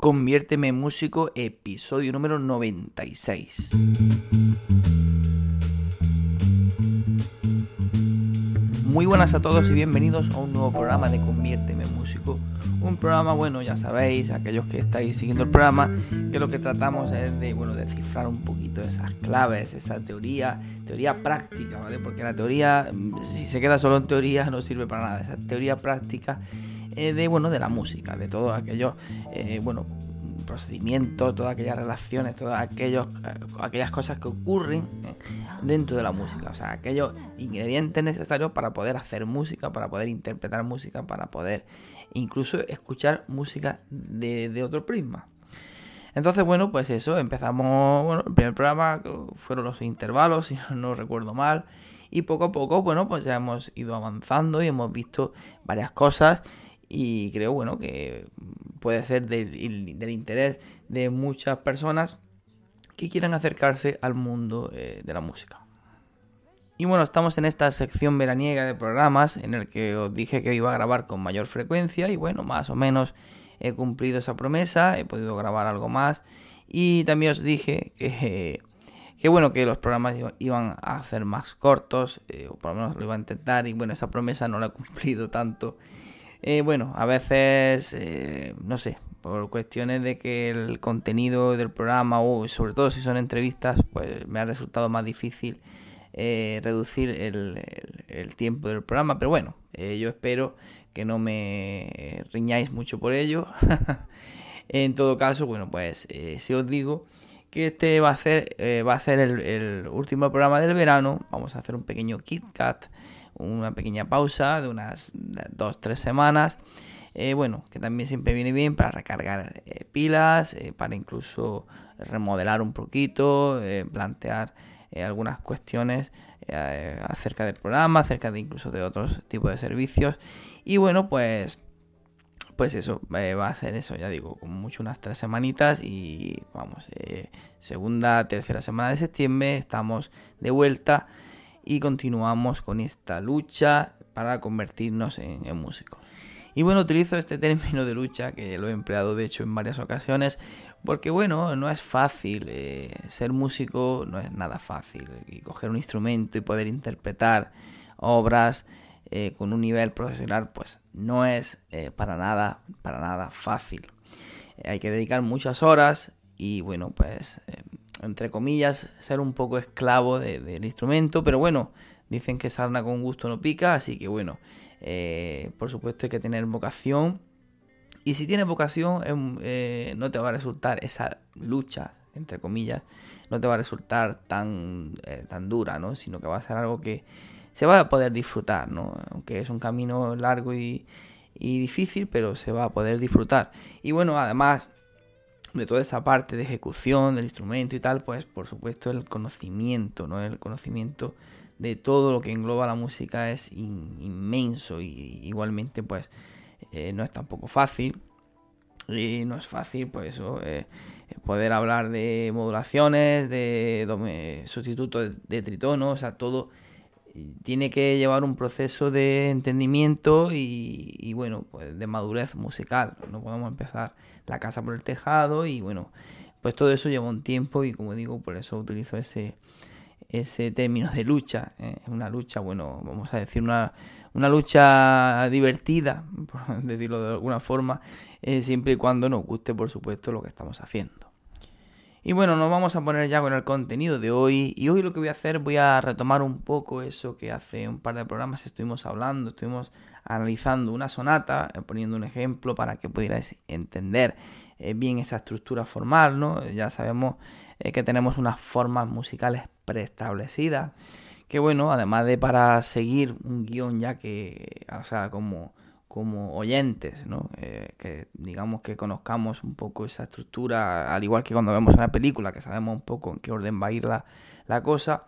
Conviérteme en músico, episodio número 96. Muy buenas a todos y bienvenidos a un nuevo programa de Conviérteme en músico. Un programa, bueno, ya sabéis, aquellos que estáis siguiendo el programa, que lo que tratamos es de, bueno, descifrar un poquito esas claves, esa teoría, teoría práctica, ¿vale? Porque la teoría, si se queda solo en teoría, no sirve para nada. Esa teoría práctica eh, de, bueno, de la música, de todo aquello, eh, bueno, procedimientos, todas aquellas relaciones, todas aquellos, eh, aquellas cosas que ocurren dentro de la música, o sea, aquellos ingredientes necesarios para poder hacer música, para poder interpretar música, para poder incluso escuchar música de otro prisma. Entonces, bueno, pues eso, empezamos, bueno, el primer programa fueron los intervalos, si no recuerdo mal, y poco a poco, bueno, pues ya hemos ido avanzando y hemos visto varias cosas y creo, bueno, que puede ser del, interés de muchas personas que quieran acercarse al mundo eh, de la música. Y bueno, estamos en esta sección veraniega de programas en el que os dije que iba a grabar con mayor frecuencia y bueno, más o menos he cumplido esa promesa, he podido grabar algo más y también os dije que, bueno, que los programas iban a ser más cortos, eh, o por lo menos lo iba a intentar y bueno, esa promesa no la he cumplido tanto eh, bueno, a veces, eh, no sé, por cuestiones de que el contenido del programa, o sobre todo si son entrevistas, pues me ha resultado más difícil eh, reducir el, tiempo del programa. Pero bueno, yo espero que no me riñáis mucho por ello. en todo caso, bueno, pues si os digo que este va a ser, va a ser el, el, último programa del verano, vamos a hacer un pequeño KitKat una pequeña pausa de unas dos, tres semanas. Eh, bueno, que también siempre viene bien para recargar eh, pilas, eh, para incluso remodelar un poquito, plantear algunas cuestiones acerca del programa, acerca de incluso de otros tipos de servicios. Y bueno, pues pues eso, va a ser eso, ya digo, como mucho unas tres semanitas y vamos, segunda, tercera semana de septiembre estamos de vuelta y continuamos con esta lucha para convertirnos en, músicos. Y bueno, utilizo este término de lucha, que lo he empleado de hecho en varias ocasiones, porque bueno, no es fácil, eh, ser músico no es nada fácil, y coger un instrumento y poder interpretar obras eh, con un nivel profesional, pues no es eh, para nada, para nada fácil. hay que dedicar muchas horas y bueno, pues entre comillas, ser un poco esclavo del instrumento, pero bueno, dicen que sarna con gusto no pica, así que bueno, eh, por supuesto hay que tener vocación. Y si tienes vocación, em, eh, no te va a resultar esa lucha, entre comillas, no te va a resultar tan, eh, tan dura, ¿no? Sino que va a ser algo que se va a poder disfrutar, ¿no? Aunque es un camino largo y, y difícil, pero se va a poder disfrutar. Y bueno, además, de toda esa parte de ejecución del instrumento y tal, pues por supuesto el conocimiento, ¿no? El conocimiento de todo lo que engloba la música es inmenso y igualmente pues eh, no es tampoco fácil y no es fácil pues eso, eh, poder hablar de modulaciones, de sustitutos de, tritono, o sea, todo tiene que llevar un proceso de entendimiento y, bueno, pues de madurez musical. No podemos empezar la casa por el tejado y bueno, pues todo eso lleva un tiempo y como digo, por eso utilizo ese, ese término de lucha. ¿eh? Una lucha, bueno, vamos a decir una, una lucha divertida, por decirlo de alguna forma, eh, siempre y cuando nos guste, por supuesto, lo que estamos haciendo. Y bueno, nos vamos a poner ya con el contenido de hoy. Y hoy lo que voy a hacer, voy a retomar un poco eso que hace un par de programas estuvimos hablando, estuvimos analizando una sonata, eh, poniendo un ejemplo para que pudierais entender eh, bien esa estructura formal, ¿no? Ya sabemos eh, que tenemos unas formas musicales preestablecidas, que bueno, además de para seguir un guion ya que, o sea, como como oyentes, ¿no? Eh, que digamos que conozcamos un poco esa estructura, al igual que cuando vemos una película, que sabemos un poco en qué orden va a ir la, cosa,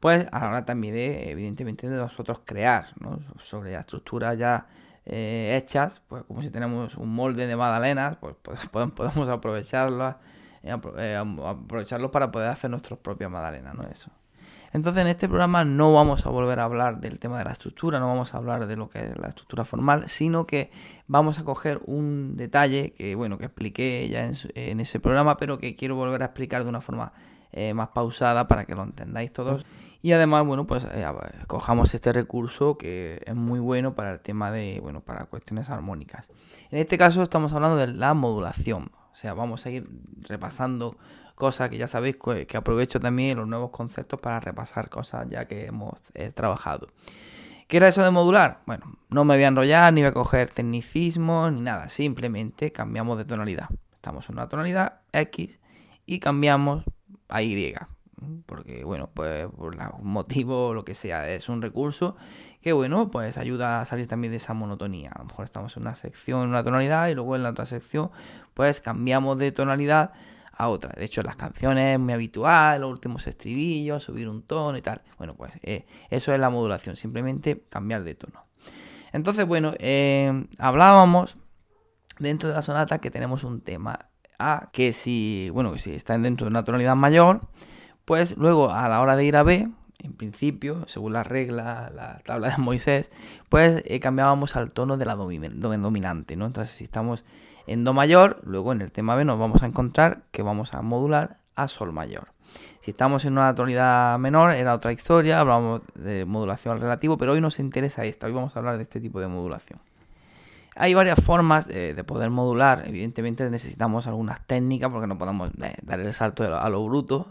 pues a la hora también de, evidentemente, de nosotros crear, ¿no? Sobre las estructuras ya eh, hechas, pues como si tenemos un molde de magdalenas, pues, podemos, podemos aprovecharlas, eh, aprovecharlos para poder hacer nuestras propias magdalenas, ¿no? Eso. Entonces en este programa no vamos a volver a hablar del tema de la estructura, no vamos a hablar de lo que es la estructura formal, sino que vamos a coger un detalle que bueno que expliqué ya en, ese programa, pero que quiero volver a explicar de una forma eh, más pausada para que lo entendáis todos. Y además, bueno, pues eh, cojamos este recurso que es muy bueno para el tema de, bueno, para cuestiones armónicas. En este caso estamos hablando de la modulación. O sea, vamos a ir repasando cosas que ya sabéis que aprovecho también los nuevos conceptos para repasar cosas ya que hemos eh, trabajado. ¿Qué era eso de modular? Bueno, no me voy a enrollar, ni voy a coger tecnicismos, ni nada. Simplemente cambiamos de tonalidad. Estamos en una tonalidad X y cambiamos a Y. Porque, bueno, pues por un motivo o lo que sea, es un recurso que, bueno, pues ayuda a salir también de esa monotonía. A lo mejor estamos en una sección, en una tonalidad, y luego en la otra sección, pues cambiamos de tonalidad a otra. De hecho, las canciones es muy habitual, los últimos estribillos, subir un tono y tal. Bueno, pues eh, eso es la modulación, simplemente cambiar de tono. Entonces, bueno, eh, hablábamos dentro de la sonata que tenemos un tema A, que si, bueno, si está dentro de una tonalidad mayor, pues luego a la hora de ir a B, en principio, según la regla, la tabla de Moisés, pues eh, cambiábamos al tono de la dominante, ¿no? Entonces, si estamos en Do mayor, luego en el tema B nos vamos a encontrar que vamos a modular a Sol mayor. Si estamos en una tonalidad menor, era otra historia, hablamos de modulación al relativo, pero hoy nos interesa esta, hoy vamos a hablar de este tipo de modulación. Hay varias formas de, poder modular, evidentemente necesitamos algunas técnicas porque no podemos eh, dar el salto a lo, bruto,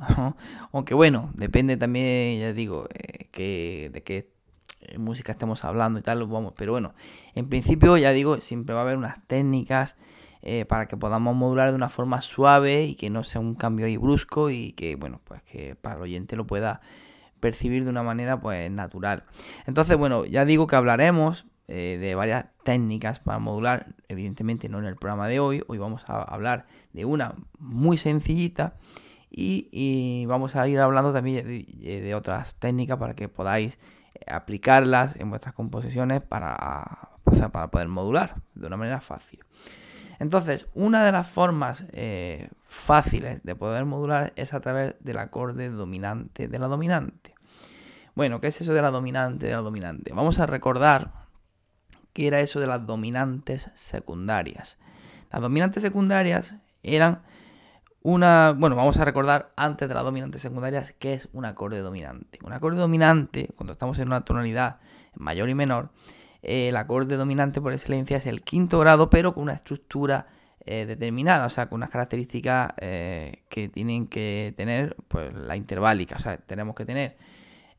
aunque bueno, depende también, ya digo, eh, de qué música estemos hablando y tal, vamos, pero bueno, en principio ya digo, siempre va a haber unas técnicas eh, para que podamos modular de una forma suave y que no sea un cambio ahí brusco y que, bueno, pues que para el oyente lo pueda percibir de una manera pues natural. Entonces, bueno, ya digo que hablaremos eh, de varias técnicas para modular, evidentemente no en el programa de hoy, hoy vamos a hablar de una muy sencillita y, vamos a ir hablando también de, otras técnicas para que podáis eh, aplicarlas en vuestras composiciones para, para poder modular de una manera fácil. Entonces, una de las formas eh, fáciles de poder modular es a través del acorde dominante de la dominante. Bueno, ¿qué es eso de la dominante de la dominante? Vamos a recordar qué era eso de las dominantes secundarias. Las dominantes secundarias eran una, bueno, vamos a recordar antes de las dominantes secundarias qué es un acorde dominante. Un acorde dominante, cuando estamos en una tonalidad mayor y menor, el acorde dominante por excelencia es el quinto grado, pero con una estructura eh, determinada, o sea, con unas características eh, que tienen que tener pues la interválica, o sea, tenemos que tener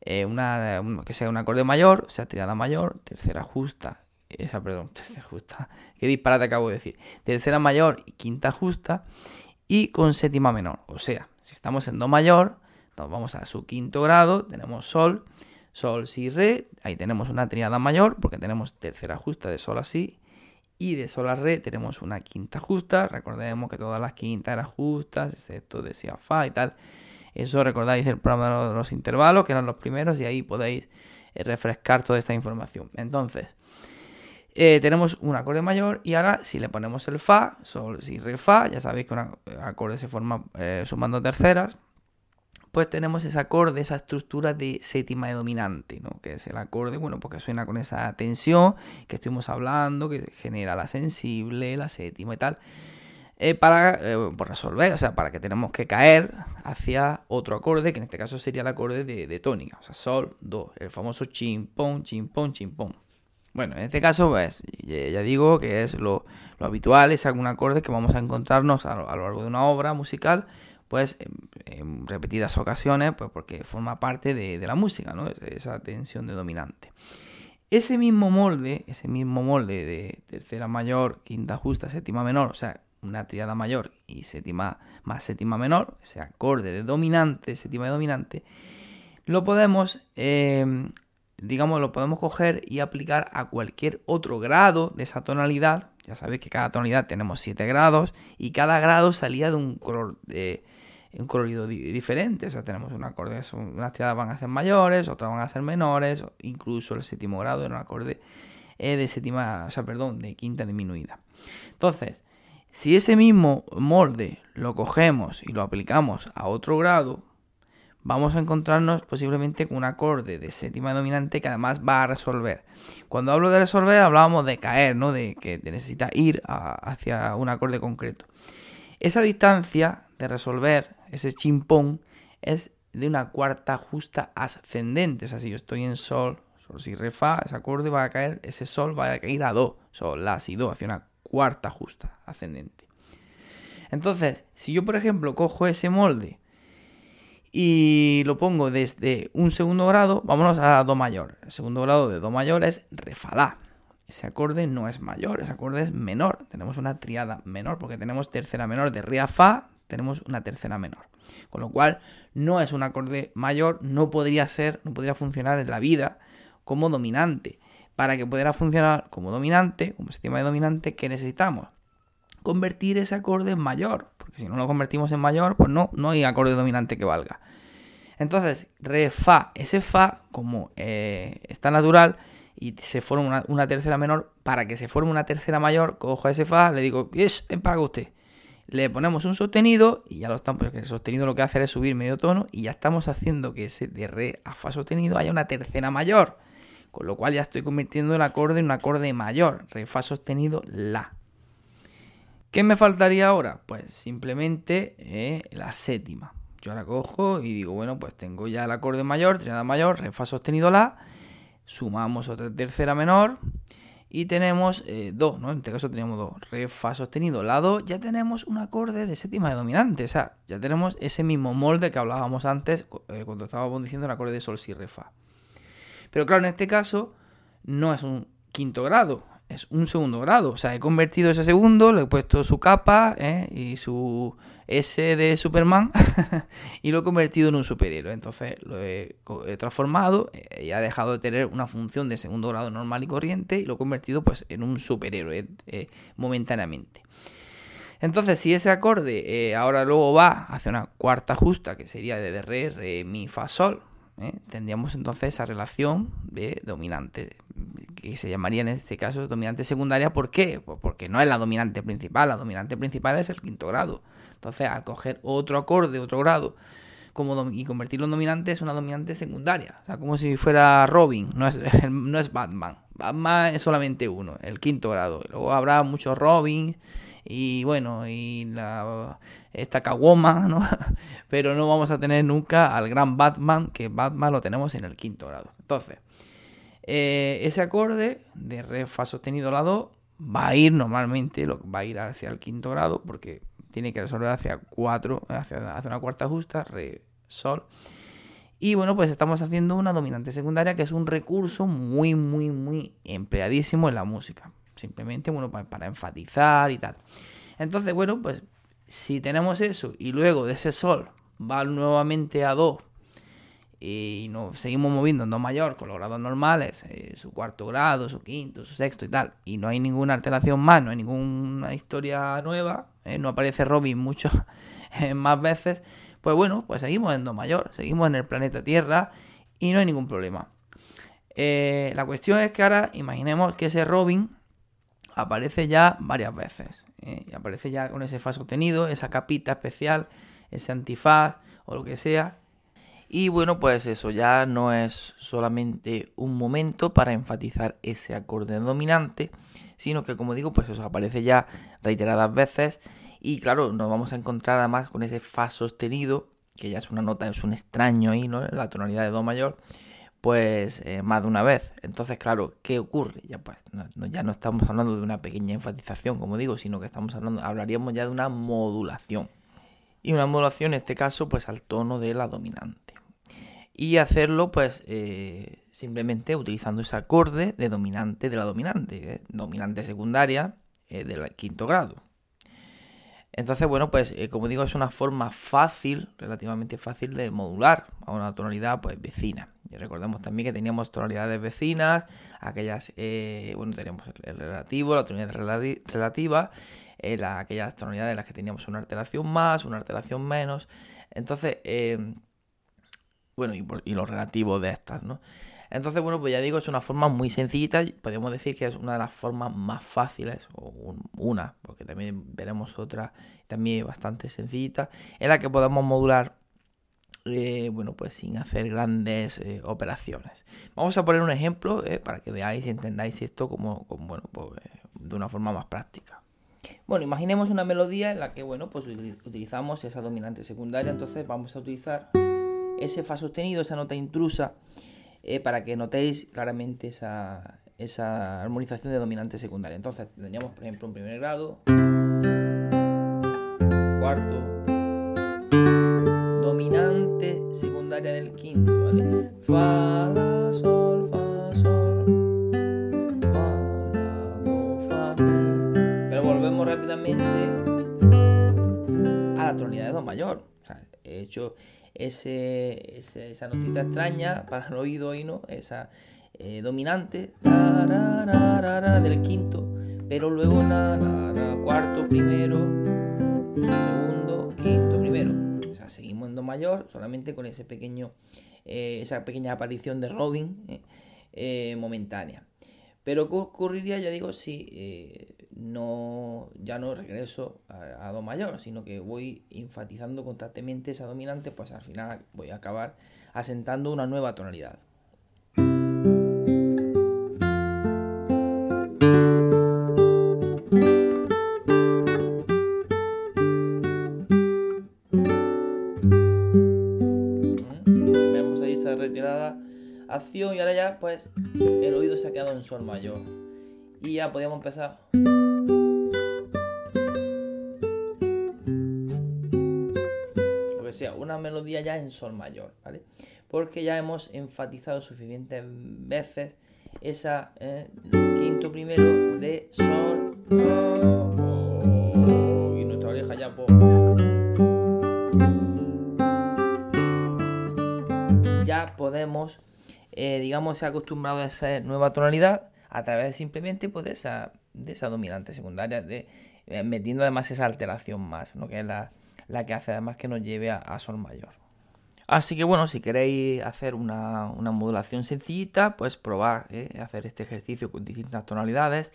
eh, una, que sea un acorde mayor, o sea, tirada mayor, tercera justa, esa, perdón, tercera justa, qué disparate acabo de decir, tercera mayor y quinta justa, y con séptima menor, o sea, si estamos en do mayor, nos vamos a su quinto grado, tenemos sol, Sol, Si, Re. Ahí tenemos una tríada mayor porque tenemos tercera justa de Sol a Si. Y de Sol a Re tenemos una quinta justa. Recordemos que todas las quintas eran justas, excepto de Si a Fa y tal. Eso recordáis el programa de los intervalos, que eran los primeros, y ahí podéis eh, refrescar toda esta información. Entonces, eh, tenemos un acorde mayor y ahora si le ponemos el Fa, Sol, Si, Re, Fa, ya sabéis que un acorde se forma eh, sumando terceras, pues tenemos ese acorde, esa estructura de séptima de dominante, ¿no? Que es el acorde, bueno, porque suena con esa tensión que estuvimos hablando, que genera la sensible, la séptima y tal. Eh, para pues resolver, o sea, para que tenemos que caer hacia otro acorde, que en este caso sería el acorde de, tónica, o sea, sol, do, el famoso chimpón, chimpón, chimpón. Bueno, en este caso, pues, ya digo que es lo, habitual, es algún acorde que vamos a encontrarnos a lo largo de una obra musical pues en, repetidas ocasiones, pues porque forma parte de, la música, ¿no? Esa tensión de dominante. Ese mismo molde, ese mismo molde de tercera mayor, quinta justa, séptima menor, o sea, una triada mayor y séptima más séptima menor, ese acorde de dominante, séptima de dominante, lo podemos, em, digamos, lo podemos coger y aplicar a cualquier otro grado de esa tonalidad. Ya sabéis que cada tonalidad tenemos 7 grados y cada grado salía de un color de, un colorido diferente. O sea, tenemos un acorde, unas tiradas van a ser mayores, otras van a ser menores, incluso el séptimo grado era un acorde eh, de séptima, o sea, perdón, de quinta disminuida. Entonces, si ese mismo molde lo cogemos y lo aplicamos a otro grado, vamos a encontrarnos posiblemente con un acorde de séptima dominante que además va a resolver. Cuando hablo de resolver hablábamos de caer, ¿no? De que necesita ir hacia un acorde concreto. Esa distancia de resolver, ese chimpón, es de una cuarta justa ascendente. O sea, si yo estoy en sol, sol, si, re, fa, ese acorde va a caer, ese sol va a caer a do, sol, la, si, do, hacia una cuarta justa ascendente. Entonces, si yo, por ejemplo, cojo ese molde y lo pongo desde un segundo grado, vámonos a Do mayor. El segundo grado de Do mayor es Re, Fa, La. Ese acorde no es mayor, ese acorde es menor. Tenemos una triada menor porque tenemos tercera menor de Re a Fa, tenemos una tercera menor. Con lo cual, no es un acorde mayor, no podría ser, no podría funcionar en la vida como dominante. Para que pudiera funcionar como dominante, como sistema de dominante, ¿qué necesitamos? Convertir ese acorde en mayor. Porque si no lo convertimos en mayor, pues no, no hay acorde dominante que valga. Entonces, re, fa, ese fa, como eh, está natural y se forma una, tercera menor, para que se forme una tercera mayor, cojo ese fa, le digo, yes, paga usted le ponemos un sostenido y ya lo estamos, porque el sostenido lo que hace es subir medio tono y ya estamos haciendo que ese de re a fa sostenido haya una tercera mayor. Con lo cual ya estoy convirtiendo el acorde en un acorde mayor, re fa sostenido la. ¿Qué me faltaría ahora? Pues simplemente eh, la séptima. Yo ahora cojo y digo, bueno, pues tengo ya el acorde mayor, trinidad mayor, re fa sostenido la, sumamos otra tercera menor y tenemos eh, do, ¿no? En este caso tenemos do, re, fa sostenido, la do, ya tenemos un acorde de séptima de dominante, o sea, ya tenemos ese mismo molde que hablábamos antes eh, cuando estábamos diciendo el acorde de sol, si, re, fa. Pero claro, en este caso no es un quinto grado, es un segundo grado. O sea, he convertido ese segundo, le he puesto su capa ¿eh? y su S de Superman y lo he convertido en un superhéroe. Entonces lo he, transformado eh, y ha dejado de tener una función de segundo grado normal y corriente y lo he convertido pues en un superhéroe eh, momentáneamente. Entonces, si ese acorde ahora luego va hacia una cuarta justa, que sería de re, re, mi, fa, sol, tendríamos entonces esa relación de dominante que se llamaría en este caso dominante secundaria. ¿Por qué? Pues porque no es la dominante principal, la dominante principal es el quinto grado. Entonces, al coger otro acorde, otro grado, como y convertirlo en dominante, es una dominante secundaria. O sea, como si fuera Robin, no es, no es Batman. Batman es solamente uno, el quinto grado. Luego habrá muchos Robins y bueno, y la, esta Kawoma, ¿no? Pero no vamos a tener nunca al gran Batman, que Batman lo tenemos en el quinto grado. Entonces, eh, ese acorde de re fa sostenido la do va a ir normalmente, lo, va a ir hacia el quinto grado porque tiene que resolver hacia 4, hacia, hacia una cuarta justa, re, sol. Y bueno, pues estamos haciendo una dominante secundaria que es un recurso muy, muy, muy empleadísimo en la música. Simplemente, bueno, para, enfatizar y tal. Entonces, bueno, pues si tenemos eso y luego de ese sol va nuevamente a do y nos seguimos moviendo en do mayor con los grados normales, eh, su cuarto grado, su quinto, su sexto y tal, y no hay ninguna alteración más, no hay ninguna historia nueva, eh, no aparece Robin mucho eh, más veces, pues bueno, pues seguimos en do mayor, seguimos en el planeta Tierra y no hay ningún problema. la cuestión es que ahora imaginemos que ese Robin aparece ya varias veces, y aparece ya con ese fa sostenido, esa capita especial, ese antifaz o lo que sea, y bueno, pues eso ya no es solamente un momento para enfatizar ese acorde dominante, sino que como digo, pues eso aparece ya reiteradas veces. Y claro, nos vamos a encontrar además con ese fa sostenido, que ya es una nota, es un extraño ahí, ¿no? La tonalidad de do mayor, pues eh, más de una vez. Entonces, claro, ¿qué ocurre? Ya pues ya no estamos hablando de una pequeña enfatización, como digo, sino que estamos hablando, hablaríamos ya de una modulación. Y una modulación en este caso, pues al tono de la dominante y hacerlo pues eh, simplemente utilizando ese acorde de dominante de la dominante, ¿eh? dominante secundaria del quinto grado. Entonces, bueno, pues como digo, es una forma fácil, relativamente fácil de modular a una tonalidad pues vecina. Y recordemos también que teníamos tonalidades vecinas, aquellas, bueno, teníamos el relativo, la tonalidad relativa, aquellas tonalidades en las que teníamos una alteración más, una alteración menos. Entonces, bueno, y, lo relativo de estas, ¿no? Entonces, bueno, pues ya digo, es una forma muy sencillita, podemos decir que es una de las formas más fáciles, o una, porque también veremos otra también bastante sencillita, en la que podemos modular eh, bueno, pues sin hacer grandes eh, operaciones. Vamos a poner un ejemplo eh, para que veáis y entendáis esto como, bueno, pues, de una forma más práctica. Bueno, imaginemos una melodía en la que, bueno, pues utilizamos esa dominante secundaria, entonces vamos a utilizar ese fa sostenido, esa nota intrusa, para que notéis claramente esa, esa armonización de dominante secundaria. Entonces tendríamos, por ejemplo, un primer grado, cuarto, dominante secundaria del quinto, ¿vale? Fa, la, sol, fa, sol, fa, la, do, fa. Pero volvemos rápidamente a la tonalidad de do mayor. O sea, he hecho ese, esa notita extraña para el oído y no, esa eh, dominante del quinto, pero luego la, cuarto, primero, segundo, quinto, primero. Seguimos en do mayor, solamente con ese pequeño, eh, esa pequeña aparición de Robin eh, momentánea. Pero ¿qué ocurriría, ya digo, si no, ya no regreso a, a, Do mayor, sino que voy enfatizando constantemente esa dominante, pues al final voy a acabar asentando una nueva tonalidad. acción y ahora ya pues en sol mayor. Y ya podíamos empezar. Lo que sea una melodía ya en sol mayor vale porque ya hemos enfatizado suficientes veces esa eh, quinto primero de sol digamos, se ha acostumbrado a esa nueva tonalidad a través simplemente pues, de, esa, de esa dominante secundaria, de, eh, metiendo además esa alteración más, ¿no? que es la, que hace además que nos lleve a, sol mayor. Así que bueno, si queréis hacer una, modulación sencillita, pues probar ¿eh? hacer este ejercicio con distintas tonalidades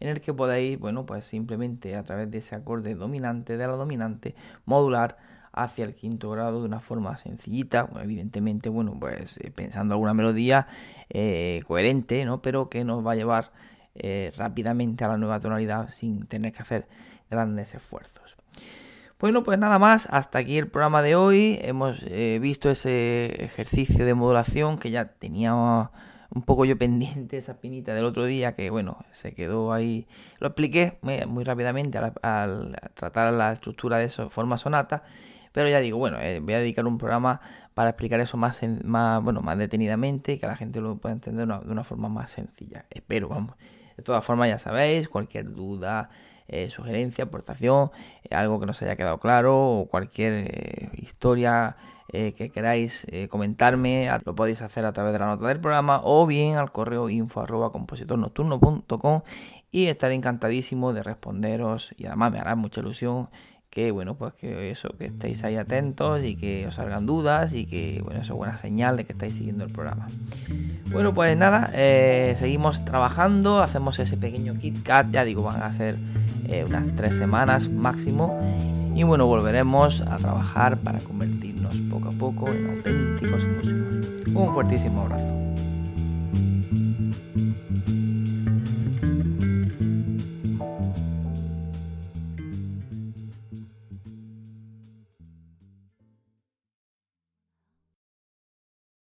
en el que podéis, bueno, pues simplemente a través de ese acorde dominante de la dominante modular hacia el quinto grado de una forma sencillita, evidentemente, bueno, pues eh, pensando alguna melodía eh, coherente, ¿no? Pero que nos va a llevar eh, rápidamente a la nueva tonalidad sin tener que hacer grandes esfuerzos. Bueno, pues nada más, hasta aquí el programa de hoy. Hemos visto ese ejercicio de modulación que ya tenía un poco yo pendiente esa pinita del otro día que bueno se quedó ahí lo expliqué muy, rápidamente al, tratar la estructura de eso forma sonata pero ya digo, bueno, eh, voy a dedicar un programa para explicar eso más, más, bueno, más detenidamente y que la gente lo pueda entender de una, forma más sencilla. Espero, vamos. De todas formas, ya sabéis, cualquier duda, eh, sugerencia, aportación, eh, algo que nos haya quedado claro o cualquier historia que queráis comentarme, lo podéis hacer a través de la nota del programa o bien al correo info arroba compositornocturno.com y estaré encantadísimo de responderos y además me hará mucha ilusión que bueno, pues que eso, que estéis ahí atentos y que os salgan dudas y que bueno, eso es buena señal de que estáis siguiendo el programa. Bueno, pues nada, eh, seguimos trabajando, hacemos ese pequeño KitKat, ya digo, van a ser eh, unas tres semanas máximo y bueno, volveremos a trabajar para convertirnos poco a poco en auténticos músicos. Un fuertísimo abrazo.